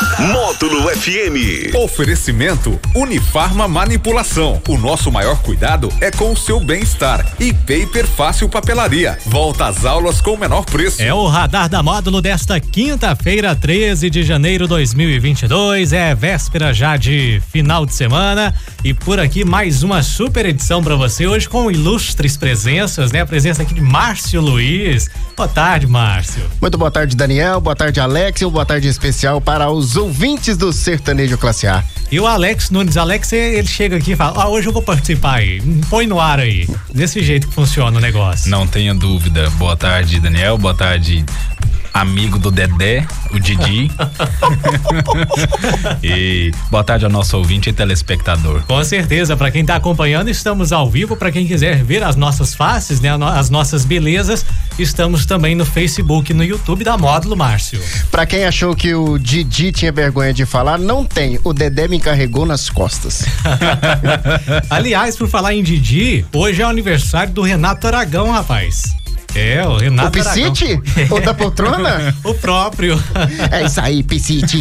Módulo FM. Oferecimento Unifarma Manipulação. O nosso maior cuidado é com o seu bem-estar. E Paper Fácil Papelaria. Volta às aulas com o menor preço. É o radar da módulo desta quinta-feira, 13 de janeiro de 2022. É véspera já de final de semana. E por aqui mais uma super edição para você hoje com ilustres presenças, né? A presença aqui de Márcio Luiz. Boa tarde, Márcio. Muito boa tarde, Daniel. Boa tarde, Alex. E uma boa tarde especial para os ouvintes do Sertanejo Classe A. E o Alex Nunes, Alex, ele chega aqui e fala: Ah, hoje eu vou participar aí. Põe no ar aí. Desse jeito que funciona o negócio. Não tenha dúvida. Boa tarde, Daniel. Boa tarde, amigo do Dedé, o Didi. e boa tarde ao nosso ouvinte e telespectador. Com certeza, para quem tá acompanhando, estamos ao vivo. Para quem quiser ver as nossas faces, né, as nossas belezas, estamos também no Facebook, no YouTube da Módulo Márcio. Para quem achou que o Didi tinha vergonha de falar, não tem. O Dedé me encarregou nas costas. Aliás, por falar em Didi, hoje é o aniversário do Renato Aragão, rapaz. É, o Renato. O Piscite? O da poltrona? o próprio. É isso aí, Piscite.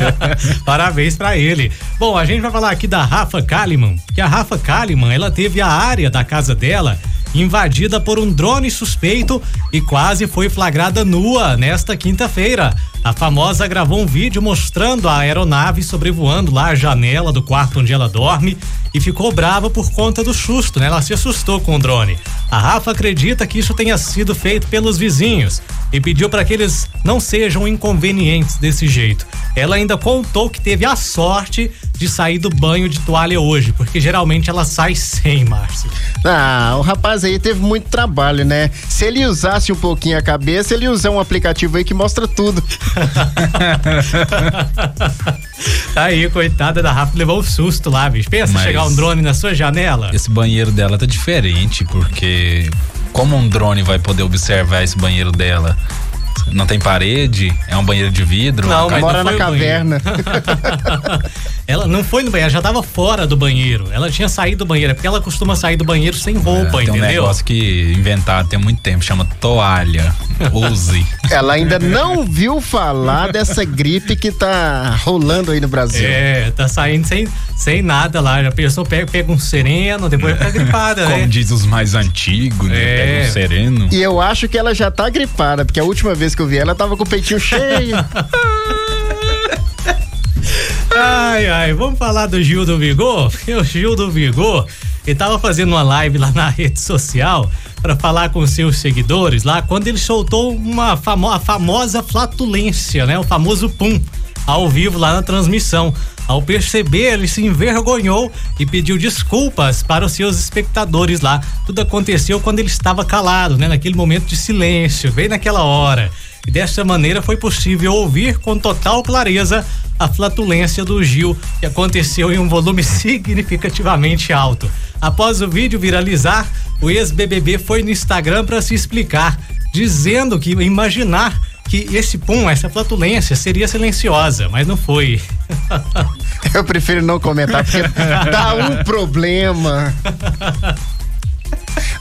Parabéns para ele. Bom, a gente vai falar aqui da Rafa Kalimann, que a Rafa Kalimann, ela teve a área da casa dela invadida por um drone suspeito e quase foi flagrada nua nesta quinta-feira. A famosa gravou um vídeo mostrando a aeronave sobrevoando lá a janela do quarto onde ela dorme e ficou brava por conta do susto, né? Ela se assustou com o drone. A Rafa acredita que isso tenha sido feito pelos vizinhos e pediu para que eles não sejam inconvenientes desse jeito. Ela ainda contou que teve a sorte de sair do banho de toalha hoje, porque geralmente ela sai sem, Márcio. Ah, o rapaz aí teve muito trabalho, né? Se ele usasse um pouquinho a cabeça, ele ia usar um aplicativo aí que mostra tudo. aí, coitada da Rafa, levou o um susto lá, bicho. Pensa Mas chegar um drone na sua janela. Esse banheiro dela tá diferente, porque como um drone vai poder observar esse banheiro dela? Não tem parede? É um banheiro de vidro? Não, mora na caverna. ela não foi no banheiro, ela já tava fora do banheiro. Ela tinha saído do banheiro, é porque ela costuma sair do banheiro sem roupa, é, tem entendeu? Tem um negócio que inventaram tem muito tempo, chama toalha. Use. ela ainda não viu falar dessa gripe que tá rolando aí no Brasil. É, tá saindo sem, sem nada lá. Já pensou, pega, pega um sereno, depois fica gripada, Como né? diz os mais antigos, né? É. Pega um sereno. E eu acho que ela já tá gripada, porque a última vez que eu vi ela, tava com o peitinho cheio. Ai, ai, vamos falar do Gil do Vigor? O Gil do Vigor, ele tava fazendo uma live lá na rede social para falar com seus seguidores lá, quando ele soltou uma famo a famosa flatulência, né? O famoso pum, ao vivo lá na transmissão. Ao perceber, ele se envergonhou e pediu desculpas para os seus espectadores lá. Tudo aconteceu quando ele estava calado, né? Naquele momento de silêncio, bem naquela hora. E dessa maneira foi possível ouvir com total clareza a flatulência do Gil, que aconteceu em um volume significativamente alto. Após o vídeo viralizar, o ex-BBB foi no Instagram para se explicar, dizendo que imaginar que esse pum, essa flatulência seria silenciosa, mas não foi. Eu prefiro não comentar porque dá um problema.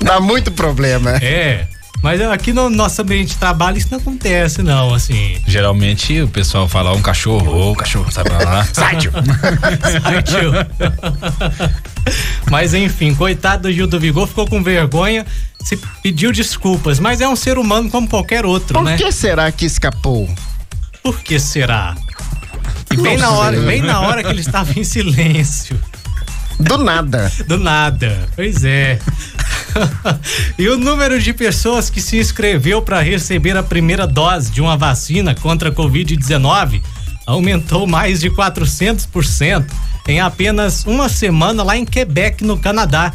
Dá muito problema. É. Mas aqui no nosso ambiente de trabalho isso não acontece, não, assim. Geralmente o pessoal fala um cachorro, ô, oh, cachorro, sabe lá? Sai, tio! Sai, tio! Mas enfim, coitado do Gil do Vigor, ficou com vergonha, se pediu desculpas, mas é um ser humano como qualquer outro, Por né? Por que será que escapou? Por que será? E bem na hora, bem na hora que ele estava em silêncio. Do nada. Do nada. Pois é. e o número de pessoas que se inscreveu para receber a primeira dose de uma vacina contra a Covid-19 aumentou mais de 400% em apenas uma semana lá em Quebec, no Canadá.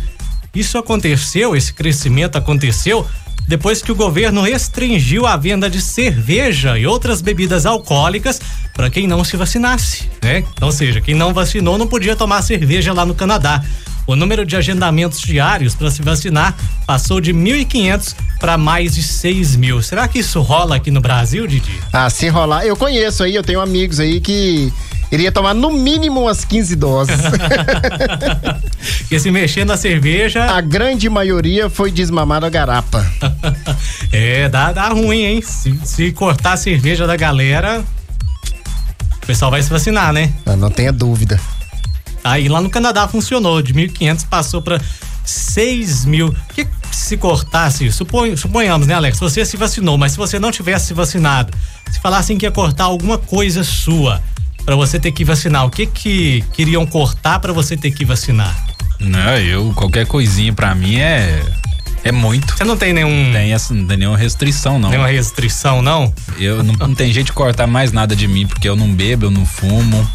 Isso aconteceu, esse crescimento aconteceu depois que o governo restringiu a venda de cerveja e outras bebidas alcoólicas para quem não se vacinasse, né? Ou seja, quem não vacinou não podia tomar cerveja lá no Canadá. O número de agendamentos diários para se vacinar passou de 1.500 para mais de 6 mil. Será que isso rola aqui no Brasil, Didi? Ah, se rolar, eu conheço aí, eu tenho amigos aí que Iria tomar no mínimo umas 15 doses. Porque se mexer na cerveja. A grande maioria foi desmamada a garapa. é, dá, dá ruim, hein? Se, se cortar a cerveja da galera, o pessoal vai se vacinar, né? Ah, não tenha dúvida. Aí lá no Canadá funcionou, de 1.500 passou para 6 mil. Que se cortasse, supon, suponhamos, né, Alex? Você se vacinou, mas se você não tivesse se vacinado, se falassem que ia cortar alguma coisa sua para você ter que vacinar, o que que queriam cortar para você ter que vacinar? Não, eu qualquer coisinha para mim é é muito. Você não tem nenhum. Tem essa, não tem nenhuma restrição, não. Nenhuma restrição, não? Eu não, não tem jeito de cortar mais nada de mim, porque eu não bebo, eu não fumo.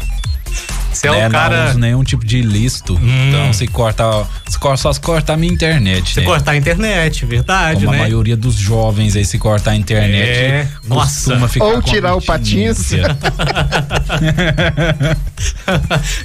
Você é o cara. Não uso nenhum tipo de ilícito. Hum. Então, se corta, se corta, só se cortar a minha internet. Se né? cortar a internet, verdade, Como né? a maioria dos jovens aí, se cortar a internet, é. Nossa. ficar Ou tirar o patins.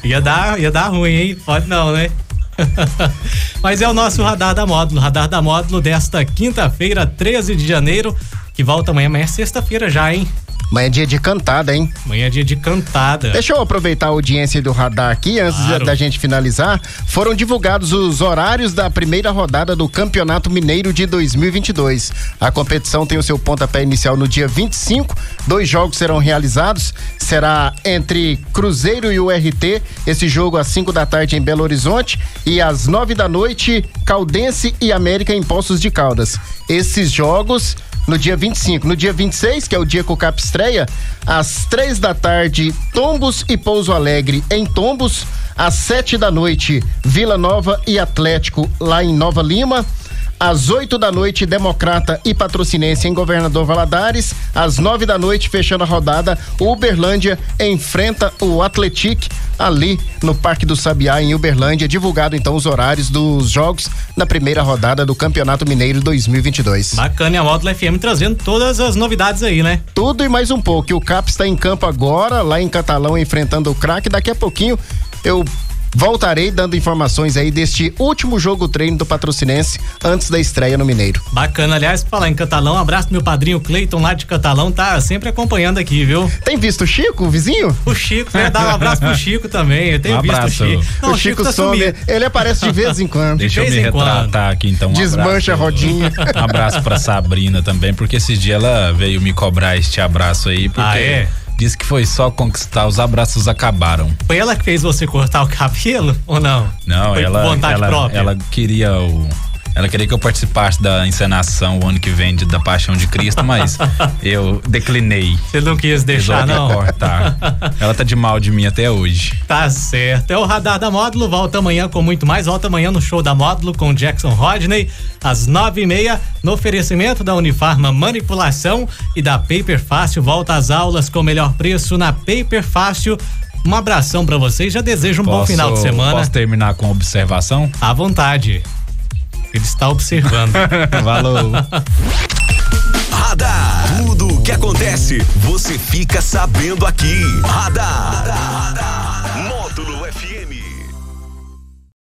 ia, dar, ia dar ruim, hein? Pode não, né? Mas é o nosso radar da módulo, radar da módulo desta quinta-feira, 13 de janeiro, que volta amanhã, amanhã é sexta-feira já, hein? Amanhã é dia de cantada, hein? Amanhã é dia de cantada. Deixa eu aproveitar a audiência do radar aqui, antes claro. da gente finalizar. Foram divulgados os horários da primeira rodada do Campeonato Mineiro de 2022. A competição tem o seu pontapé inicial no dia 25. Dois jogos serão realizados. Será entre Cruzeiro e o RT. Esse jogo às 5 da tarde em Belo Horizonte. E às 9 da noite, Caldense e América em Poços de Caldas. Esses jogos no dia 25. No dia 26, que é o dia que o Cap estreia, às três da tarde, Tombos e Pouso Alegre em Tombos. Às sete da noite, Vila Nova e Atlético lá em Nova Lima. Às 8 da noite, Democrata e Patrocinense em Governador Valadares. Às 9 da noite, fechando a rodada, Uberlândia enfrenta o Atletic ali no Parque do Sabiá, em Uberlândia. Divulgado então os horários dos jogos na primeira rodada do Campeonato Mineiro 2022. Bacana, e a Módulo FM trazendo todas as novidades aí, né? Tudo e mais um pouco. O CAP está em campo agora, lá em Catalão, enfrentando o craque. Daqui a pouquinho eu Voltarei dando informações aí deste último jogo treino do Patrocinense antes da estreia no Mineiro. Bacana, aliás, falar em Catalão, um abraço pro meu padrinho Cleiton lá de Catalão, tá sempre acompanhando aqui, viu? Tem visto o Chico, o vizinho? O Chico, né? Dá um abraço pro Chico também, eu tenho um visto o Chico. Não, o Chico, Chico tá some, sumido. ele aparece de vez em quando. Deixa de eu me retratar quando. aqui então. Um Desmancha abraço, a rodinha. Um abraço pra Sabrina também, porque esses dias ela veio me cobrar este abraço aí, porque... Ah, é? Disse que foi só conquistar, os abraços acabaram. Foi ela que fez você cortar o cabelo ou não? Não, foi ela, vontade ela, própria. ela queria o ela queria que eu participasse da encenação o ano que vem de, da Paixão de Cristo, mas eu declinei. Você não quis deixar, não? cortar. Ela tá de mal de mim até hoje. Tá certo. É o Radar da Módulo. Volta amanhã com muito mais. Volta amanhã no show da Módulo com Jackson Rodney, às nove e meia, no oferecimento da Unifarma Manipulação e da Paper Fácil. Volta às aulas com o melhor preço na Paper Fácil. Um abração para vocês. Já desejo um posso, bom final de semana. Posso terminar com observação? À vontade. Ele está observando. Falou. Radar. Tudo o que acontece, você fica sabendo aqui. Radar. Radar.